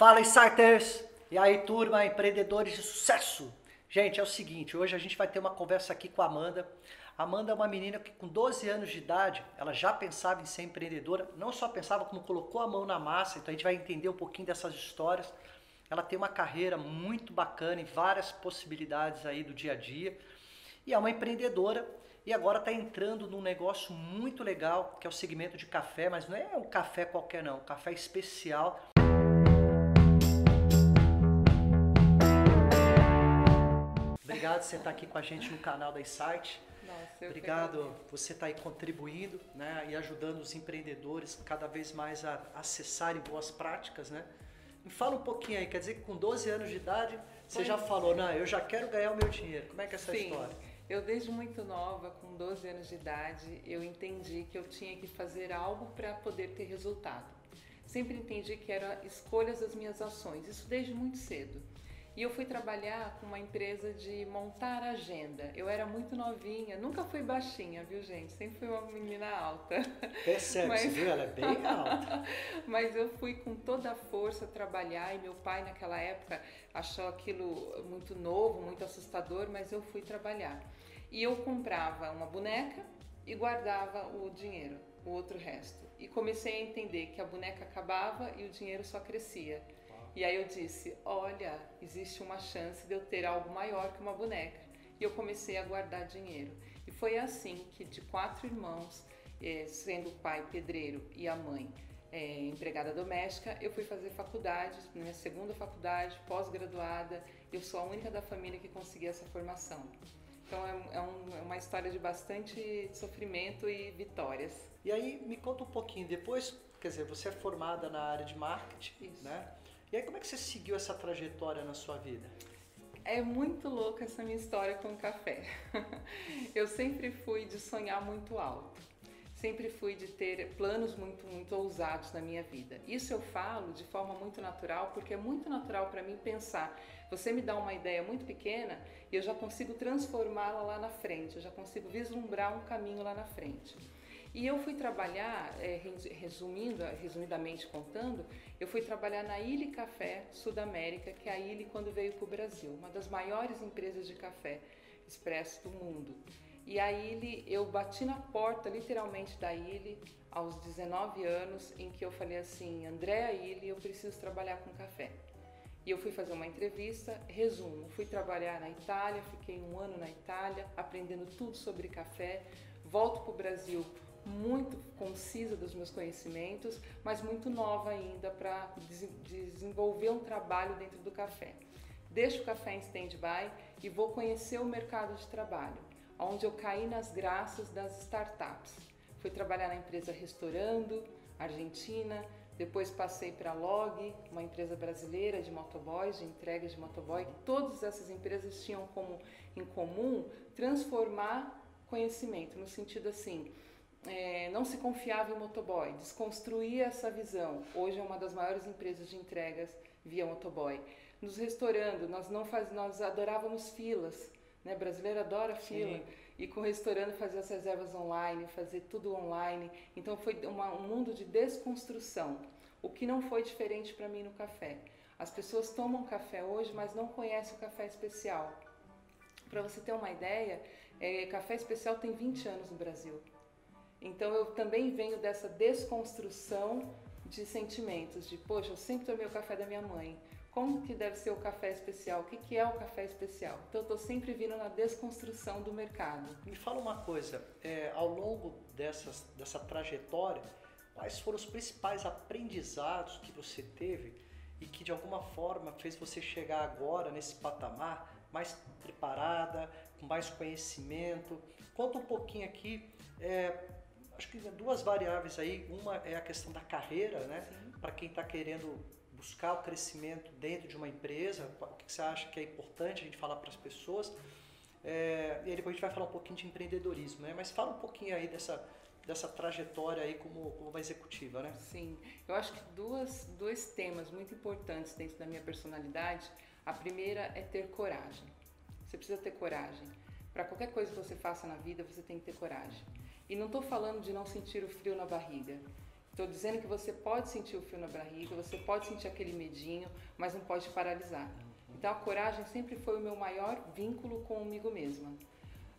Fala, Insiders! E aí, turma, empreendedores de sucesso! Gente, é o seguinte, hoje a gente vai ter uma conversa aqui com a Amanda. Amanda é uma menina que com 12 anos de idade, ela já pensava em ser empreendedora, não só pensava como colocou a mão na massa, então a gente vai entender um pouquinho dessas histórias. Ela tem uma carreira muito bacana e várias possibilidades aí do dia a dia. E é uma empreendedora e agora está entrando num negócio muito legal, que é o segmento de café, mas não é um café qualquer não, um café especial. Obrigado por você estar aqui com a gente no canal da Insight. Nossa, Obrigado você estar aí contribuindo né, e ajudando os empreendedores cada vez mais a acessarem boas práticas. Né? Me fala um pouquinho aí, quer dizer que com 12 anos de idade você Pois já falou, não, eu já quero ganhar o meu dinheiro. Como é que é essa Sim. história? Eu desde muito nova, com 12 anos de idade, eu entendi que eu tinha que fazer algo para poder ter resultado. Sempre entendi que era escolhas das minhas ações, isso desde muito cedo. E eu fui trabalhar com uma empresa de montar agenda. Eu era muito novinha, nunca fui baixinha, viu gente? Sempre fui uma menina alta. Percebe, Mas- você viu? Ela é bem alta. Mas eu fui com toda a força trabalhar e meu pai naquela época achou aquilo muito novo, muito assustador, mas eu fui trabalhar. E eu comprava uma boneca e guardava o dinheiro, o outro resto. E comecei a entender que a boneca acabava e o dinheiro só crescia. E aí eu disse: olha, existe uma chance de eu ter algo maior que uma boneca. E eu comecei a guardar dinheiro. E foi assim que, de quatro irmãos, eh, sendo o pai pedreiro e a mãe eh, empregada doméstica, eu fui fazer faculdade, minha segunda faculdade, pós-graduada. Eu sou a única da família que consegui essa formação. Então é, é um- é uma história de bastante sofrimento e vitórias. E aí, me conta um pouquinho, depois, quer dizer, você é formada na área de marketing, Isso. né? E aí, como é que você seguiu essa trajetória na sua vida? É muito louca essa minha história com o café. Eu sempre fui de sonhar muito alto. Sempre fui de ter planos muito, muito ousados na minha vida. Isso eu falo de forma muito natural, porque é muito natural para mim pensar. Você me dá uma ideia muito pequena e eu já consigo transformá-la lá na frente, eu já consigo vislumbrar um caminho lá na frente. E eu fui trabalhar, res- resumindo, resumidamente contando, eu fui trabalhar na Ilha Café Sudamérica, que é a Ilha quando veio para o Brasil, uma das maiores empresas de café expresso do mundo. E a Ilha, eu bati na porta literalmente da Ilha aos 19 anos, em que eu falei assim, Andréa Ilha, eu preciso trabalhar com café. E eu fui fazer uma entrevista, resumo, fui trabalhar na Itália, fiquei um ano na Itália, aprendendo tudo sobre café, volto para o Brasil muito concisa dos meus conhecimentos, mas muito nova ainda para desenvolver um trabalho dentro do café. Deixo o café em stand-by e vou conhecer o mercado de trabalho, onde eu caí nas graças das startups. Fui trabalhar na empresa Restaurando, Argentina, depois passei para a Log, uma empresa brasileira de motoboys, de entregas de motoboy. Todas essas empresas tinham como em comum transformar conhecimento, no sentido assim, é, não se confiava em motoboy, desconstruir essa visão. Hoje é uma das maiores empresas de entregas via motoboy. Nos restaurando, nós não faz, nós adorávamos filas, né? Brasileiro adora fila. Sim. E com o restaurante fazer as reservas online, fazer tudo online. Então foi uma- um mundo de desconstrução, o que não foi diferente para mim no café. As pessoas tomam café hoje, mas não conhecem o café especial. Para você ter uma ideia, é, café especial tem 20 anos no Brasil. Então eu também venho dessa desconstrução de sentimentos, de poxa, eu sempre tomei o café da minha mãe. Como que deve ser o café especial? O que, que é o café especial? Então eu estou sempre vindo na desconstrução do mercado. Me fala uma coisa, é, ao longo dessas, dessa trajetória, quais foram os principais aprendizados que você teve e que de alguma forma fez você chegar agora nesse patamar mais preparada, com mais conhecimento? Conta um pouquinho aqui, é, acho que duas variáveis aí, uma é a questão da carreira, né? Para quem está querendo buscar o crescimento dentro de uma empresa, o que você acha que é importante a gente falar para as pessoas? É, e depois a gente vai falar um pouquinho de empreendedorismo, né? Mas fala um pouquinho aí dessa, dessa trajetória aí como, como uma executiva, né? Sim, eu acho que duas, dois temas muito importantes dentro da minha personalidade. A primeira é ter coragem. Você precisa ter coragem. Para qualquer coisa que você faça na vida, você tem que ter coragem. E não estou falando de não sentir o frio na barriga. Estou dizendo que você pode sentir o frio na barriga, você pode sentir aquele medinho, mas não pode paralisar. Então a coragem sempre foi o meu maior vínculo comigo mesma.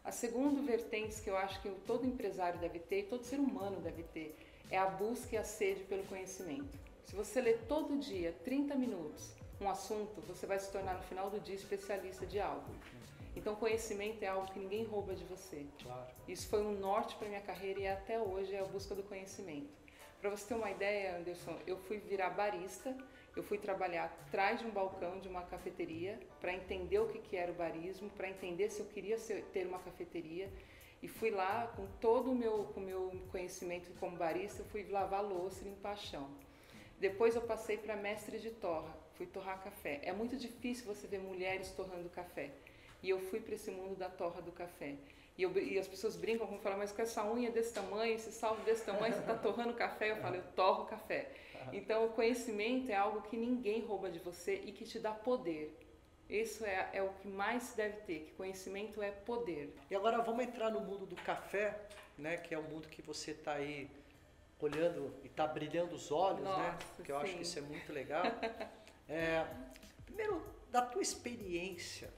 A segunda vertente que eu acho que todo empresário deve ter, todo ser humano deve ter, é a busca e a sede pelo conhecimento. Se você lê todo dia 30 minutos um assunto, você vai se tornar no final do dia especialista de algo. Então, conhecimento é algo que ninguém rouba de você. Claro. Isso foi um norte para minha carreira e até hoje é a busca do conhecimento. Para você ter uma ideia, Anderson, eu fui virar barista, eu fui trabalhar atrás de um balcão de uma cafeteria para entender o que, que era o barismo, para entender se eu queria ser, ter uma cafeteria. E fui lá com todo o meu, com meu conhecimento como barista, fui lavar louça e limpar chão. Depois eu passei para mestre de torra, fui torrar café. É muito difícil você ver mulheres torrando café. E eu fui para esse mundo da torra do café. E, eu, e, as pessoas brincam com falar, mas com essa unha desse tamanho, esse salto desse tamanho, você está torrando café? Eu falo, eu torro café. Então, o conhecimento é algo que ninguém rouba de você e que te dá poder. Isso é, é o que mais se deve ter, que conhecimento é poder. E agora vamos entrar no mundo do café, né, que é o mundo que você está aí olhando e está brilhando os olhos, né? Nossa, né? Que eu sim. acho que isso é muito legal. É, primeiro, da tua experiência,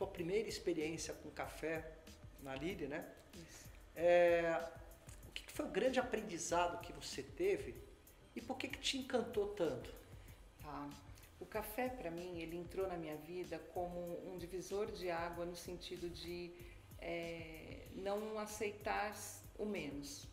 tua primeira experiência com café na Lili, né? É, o que foi o grande aprendizado que você teve e por que, que te encantou tanto? Tá. O café, para mim, ele entrou na minha vida como um divisor de água no sentido de é, não aceitar o menos.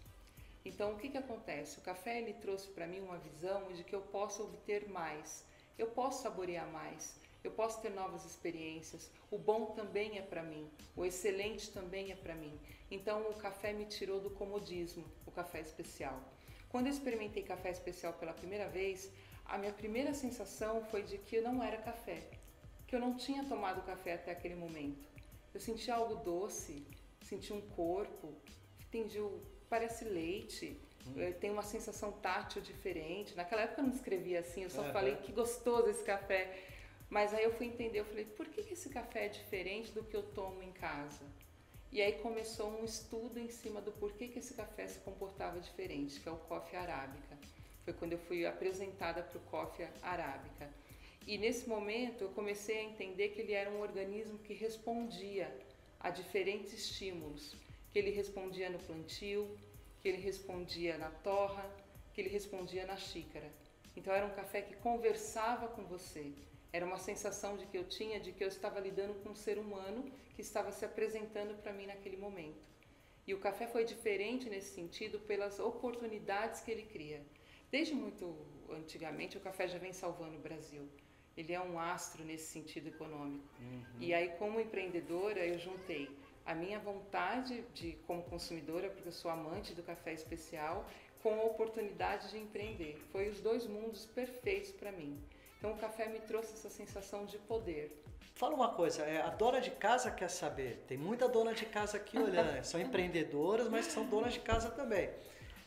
Então, o que, que acontece? O café ele trouxe para mim uma visão de que eu posso obter mais, eu posso saborear mais, eu posso ter novas experiências. O bom também é para mim, o excelente também é para mim. Então, o café me tirou do comodismo, o café especial. Quando eu experimentei café especial pela primeira vez, a minha primeira sensação foi de que não era café, que eu não tinha tomado café até aquele momento. Eu senti algo doce, senti um corpo, entendi o parece leite, hum. Eh, tem uma sensação tátil diferente. Naquela época eu não escrevia assim, eu só uhum. falei que gostoso esse café. Mas aí eu fui entender, eu falei, por que, esse café é diferente do que eu tomo em casa? E aí começou um estudo em cima do porquê que esse café se comportava diferente, que é o coffee arábica. Foi quando eu fui apresentada para o coffee arábica. E nesse momento eu comecei a entender que ele era um organismo que respondia a diferentes estímulos que ele respondia no plantio, que ele respondia na torra, que ele respondia na xícara. Então era um café que conversava com você. Era uma sensação de que eu tinha de que eu estava lidando com um ser humano que estava se apresentando para mim naquele momento. E o café foi diferente nesse sentido pelas oportunidades que ele cria. Desde muito antigamente, o café já vem salvando o Brasil. Ele é um astro nesse sentido econômico. Uhum. E aí, como empreendedora, eu juntei a minha vontade de como consumidora, porque eu sou amante do café especial, com a oportunidade de empreender. Foi os dois mundos perfeitos para mim. Então o café me trouxe essa sensação de poder. Fala uma coisa, é, a dona de casa quer saber. Tem muita dona de casa aqui olhando, né? são empreendedoras, mas são donas de casa também.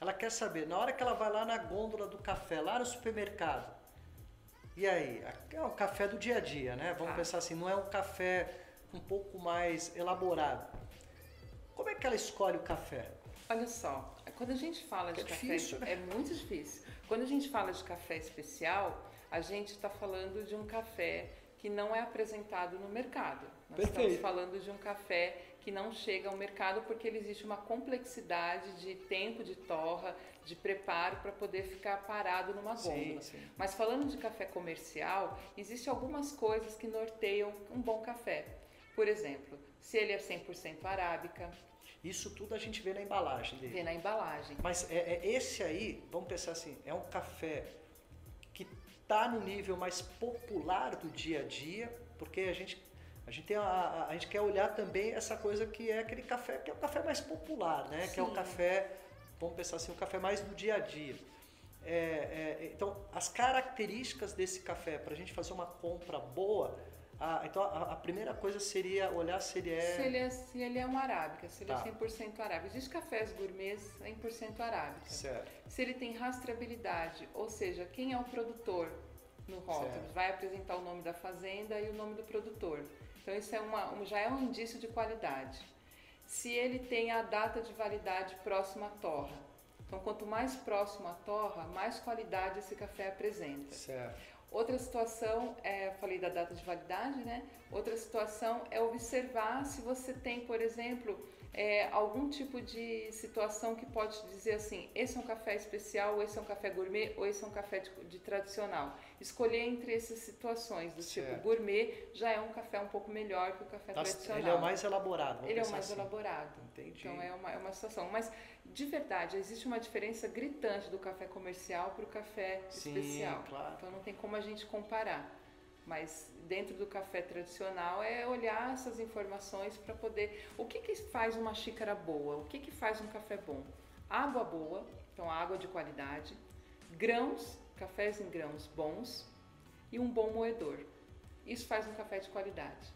Ela quer saber, na hora que ela vai lá na gôndola do café, lá no supermercado, e aí? É o café do dia a dia, né? Vamos ah. pensar assim, não é um café um pouco mais elaborado. Como é que ela escolhe o café? Olha só, quando a gente fala de é café, difícil, né? é muito difícil. Quando a gente fala de café especial, a gente está falando de um café que não é apresentado no mercado. Nós Perfeito. estamos falando de um café que não chega ao mercado porque ele existe uma complexidade de tempo de torra, de preparo para poder ficar parado numa gôndola. Mas falando de café comercial, existem algumas coisas que norteiam um bom café. Por exemplo, se ele é 100% arábica. Isso tudo a gente vê na embalagem dele. Vê na embalagem. Mas é, é esse aí, vamos pensar assim, é um café está no nível mais popular do dia a dia, porque a gente a gente, tem a, a, gente quer olhar também essa coisa que é aquele café, que é o café mais popular, né? Sim. Que é o café, vamos pensar assim, o café mais do dia a dia. É, é, então, as características desse café, para a gente fazer uma compra boa, ah, então a, a, primeira coisa seria olhar se ele é. Se ele é, se ele é um arábica, se ele é tá. é 100% arábica. Existem cafés gourmets 100% arábica. Certo. Se ele tem rastreabilidade, ou seja, quem é o produtor no rótulo, certo. vai apresentar o nome da fazenda e o nome do produtor. Então isso é uma, um, já é um indício de qualidade. Se ele tem a data de validade próxima à torra, Então, quanto mais próximo à torra, mais qualidade esse café apresenta. Certo. Outra situação, é, falei da data de validade, né? Outra situação é observar se você tem, por exemplo, é, algum tipo de situação que pode dizer assim: esse é um café especial, ou esse é um café gourmet, ou esse é um café de, de tradicional. Escolher entre essas situações, do tipo, certo. tipo gourmet já é um café um pouco melhor que o café tá, tradicional. Ele é o mais elaborado. Ele é o mais assim. elaborado. Entendi. Então é uma, é uma situação. Mas, de verdade, existe uma diferença gritante do café comercial para o café Sim, especial. Claro. Então não tem como a gente comparar. Mas dentro do café tradicional é olhar essas informações para poder. O que, que faz uma xícara boa? O que, que faz um café bom? Água boa, então água de qualidade, grãos, cafés em grãos bons e um bom moedor. Isso faz um café de qualidade.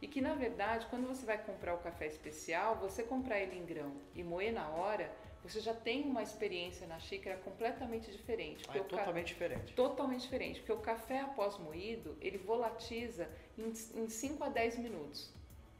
E que na verdade, quando você vai comprar o café especial, você comprar ele em grão e moer na hora, você já tem uma experiência na xícara completamente diferente. Ah, é totalmente ca... diferente. Totalmente diferente, porque o café após moído, ele volatiza em 5 a 10 minutos.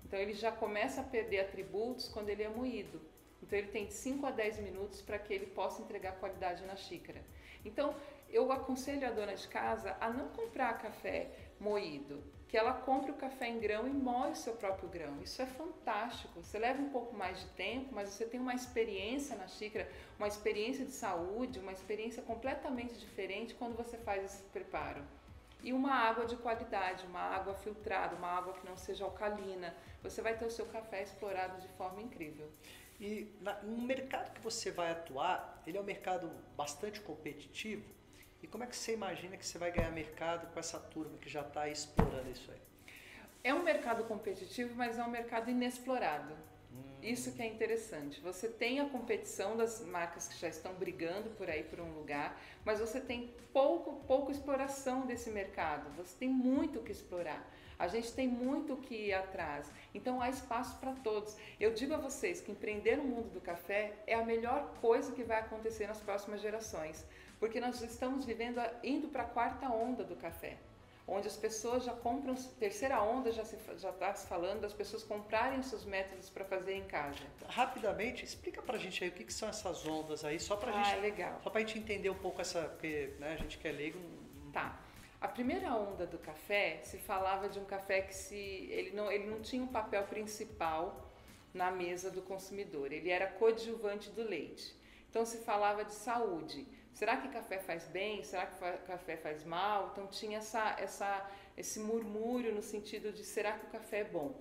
Então ele já começa a perder atributos quando ele é moído. Então ele tem de 5 a 10 minutos para que ele possa entregar qualidade na xícara. Então eu aconselho a dona de casa a não comprar café moído, que ela compre o café em grão e moe o seu próprio grão. Isso é fantástico. Você leva um pouco mais de tempo, mas você tem uma experiência na xícara, uma experiência de saúde, uma experiência completamente diferente quando você faz esse preparo. E uma água de qualidade, uma água filtrada, uma água que não seja alcalina. Você vai ter o seu café explorado de forma incrível. E no mercado que você vai atuar, ele é um mercado bastante competitivo e como é que você imagina que você vai ganhar mercado com essa turma que já está explorando isso aí? É um mercado competitivo, mas é um mercado inexplorado. Hum. Isso que é interessante. Você tem a competição das marcas que já estão brigando por aí por um lugar, mas você tem pouco, pouco exploração desse mercado. Você tem muito o que explorar. A gente tem muito o que ir atrás. Então há espaço para todos. Eu digo a vocês que empreender no mundo do café é a melhor coisa que vai acontecer nas próximas gerações porque nós estamos vivendo, indo para a quarta onda do café, onde as pessoas já compram, terceira onda já já está se falando das pessoas comprarem seus métodos para fazer em casa. Rapidamente, explica para a gente aí o que, que, são essas ondas aí, só para ah, gente, legal. só para a gente entender um pouco essa, porque né, a gente quer leigo. Tá. A primeira onda do café se falava de um café que se ele não ele não tinha um papel principal na mesa do consumidor, ele era coadjuvante do leite. Então se falava de saúde. Será que café faz bem? Será que café faz mal? Então tinha essa, essa, esse murmúrio no sentido de será que o café é bom?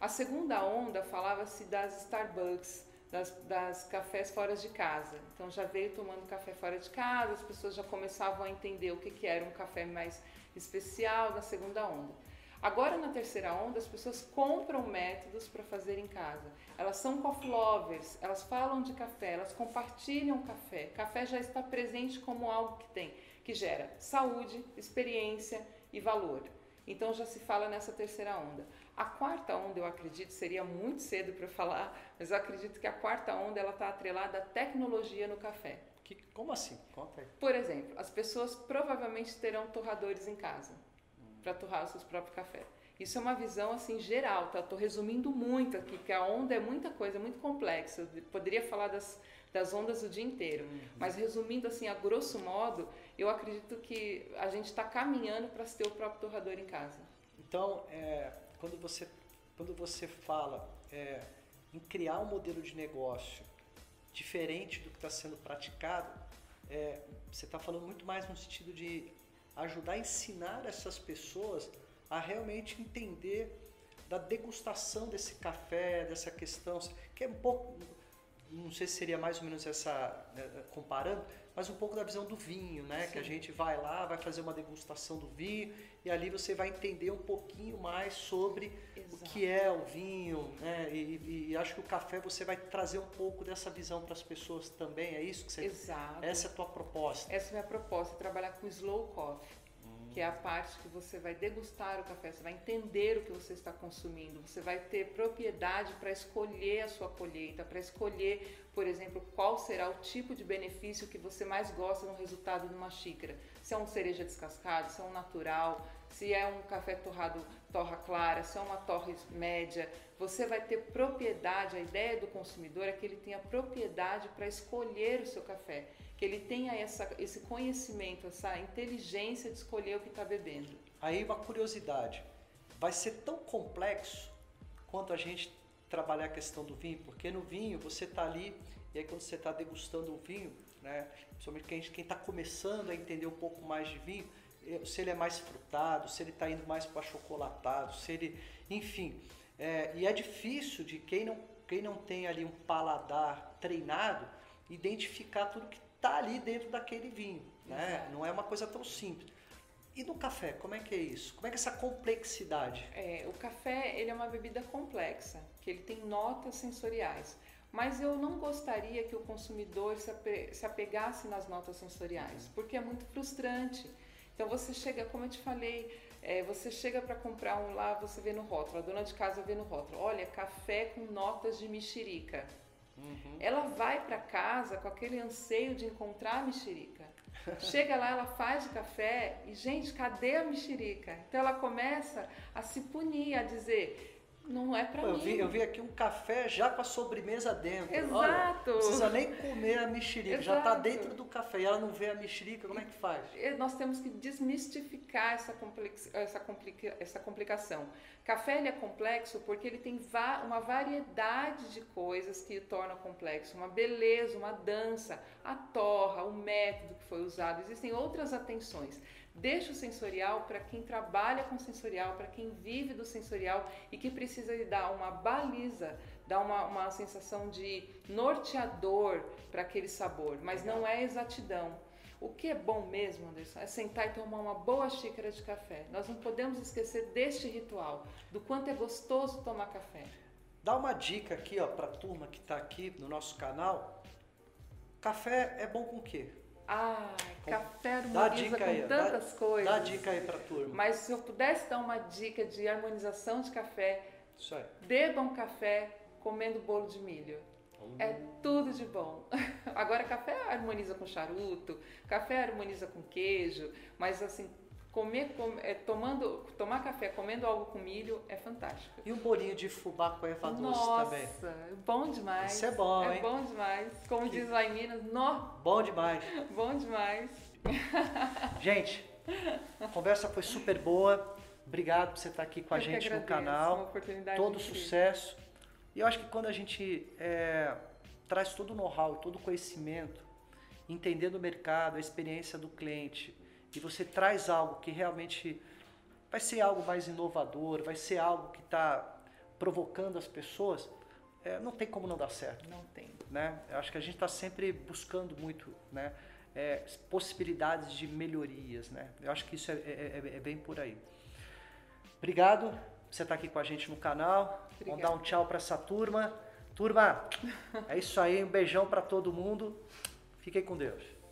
A segunda onda falava-se das Starbucks, das, das, cafés fora de casa. Então já veio tomando café fora de casa, as pessoas já começavam a entender o que, que era um café mais especial na segunda onda. Agora na terceira onda, as pessoas compram métodos para fazer em casa. Elas são coffee lovers, elas falam de café, elas compartilham café. Café já está presente como algo que tem, que gera saúde, experiência e valor. Então já se fala nessa terceira onda. A quarta onda, eu acredito, seria muito cedo para falar, mas eu acredito que a quarta onda ela está atrelada à tecnologia no café. Que, como assim? Conta aí. Por exemplo, as pessoas provavelmente terão torradores em casa para torrar os seus próprios cafés. Isso é uma visão assim geral, tá? Estou resumindo muito aqui, que a onda é muita coisa, é muito complexa. Eu poderia falar das, das ondas o dia inteiro, uhum. mas resumindo assim a grosso modo, eu acredito que a gente está caminhando para ter o próprio torrador em casa. Então, é, quando você quando você fala é, em criar um modelo de negócio diferente do que está sendo praticado, é, você está falando muito mais no sentido de ajudar a ensinar essas pessoas a realmente entender da degustação desse café, dessa questão, que é um pouco, não sei se seria mais ou menos essa, né, comparando, mas um pouco da visão do vinho, né? Sim. Que a gente vai lá, vai fazer uma degustação do vinho e ali você vai entender um pouquinho mais sobre Exato. o que é o vinho, né? E, e, acho que o café você vai trazer um pouco dessa visão para as pessoas também, é isso que você... Exato. Essa é a tua proposta. Essa é a minha proposta, trabalhar com slow coffee que é a parte que você vai degustar o café, você vai entender o que você está consumindo, você vai ter propriedade para escolher a sua colheita, para escolher, por exemplo, qual será o tipo de benefício que você mais gosta no resultado de uma xícara. Se é um cereja descascado, se é um natural, se é um café torrado torra clara, se é uma torre média, você vai ter propriedade, a ideia do consumidor é que ele tenha propriedade para escolher o seu café, que ele tenha essa, esse conhecimento, essa inteligência de escolher o que está bebendo. Aí uma curiosidade, vai ser tão complexo quanto a gente trabalhar a questão do vinho, porque no vinho você está ali e aí quando você está degustando o vinho, né, principalmente quem está começando a entender um pouco mais de vinho, se ele é mais frutado, se ele está indo mais para achocolatado, se ele, enfim, é, e é difícil de quem não, quem não tem ali um paladar treinado identificar tudo que está ali dentro daquele vinho, né? Não é uma coisa tão simples. E no café, como é que é isso? Como é que é essa complexidade? É, o café ele é uma bebida complexa, que ele tem notas sensoriais. Mas eu não gostaria que o consumidor se apegasse nas notas sensoriais, porque é muito frustrante. Então você chega, como eu te falei, é, você chega para comprar um lá, você vê no rótulo, a dona de casa vê no rótulo, olha, café com notas de mexerica. Uhum. Ela vai para casa com aquele anseio de encontrar a mexerica. Chega lá, ela faz o café e, gente, cadê a mexerica? Então ela começa a se punir, a dizer: não é para mim. Eu vi, eu vi aqui um café já com a sobremesa dentro. Exato. Olha, não precisa nem comer a mexerica, já está dentro do café. E ela não vê a mexerica, como é que faz? Nós temos que desmistificar essa, complex, essa, complica, essa complicação. Café ele é complexo porque ele tem va uma variedade de coisas que o tornam complexo. Uma beleza, uma dança, a torra, o método que foi usado. Existem outras atenções. Deixa o sensorial para quem trabalha com sensorial, para quem vive do sensorial e que precisa dar uma baliza, dar uma, uma sensação de norteador para aquele sabor, mas não é exatidão. O que é bom mesmo, Anderson, é sentar e tomar uma boa xícara de café. Nós não podemos esquecer deste ritual, do quanto é gostoso tomar café. Dá uma dica aqui ó, para a turma que está aqui no nosso canal. Café é bom com o quê? Ah, café harmoniza com aí, tantas dá, coisas. Dá dica aí pra turma. Mas se eu pudesse dar uma dica de harmonização de café, Isso aí. bebam café comendo bolo de milho. Hum. É tudo de bom. Agora, café harmoniza com charuto, café harmoniza com queijo, mas assim, comer, com, é, tomando, tomar café comendo algo com milho é fantástico. E um bolinho de fubá com erva doce também. Nossa, bom demais. Isso é bom, é hein? bom demais. Como que... diz lá em Minas, nó. Bom demais. bom demais. Gente, a conversa foi super boa. Obrigado por você estar aqui com a eu gente agradeço, no canal. Todo sucesso. E eu acho que quando a gente é, traz todo o know-how, todo o conhecimento, entendendo o mercado, a experiência do cliente, e você traz algo que realmente vai ser algo mais inovador, vai ser algo que está provocando as pessoas, é, não tem como não dar certo. Não tem. Né? Eu acho que a gente está sempre buscando muito né? É, possibilidades de melhorias. Né? Eu acho que isso é, é, é bem por aí. Obrigado por você estar aqui com a gente no canal. Obrigada. Vamos dar um tchau para essa turma. Turma, é isso aí. Um beijão para todo mundo. Fiquem com Deus.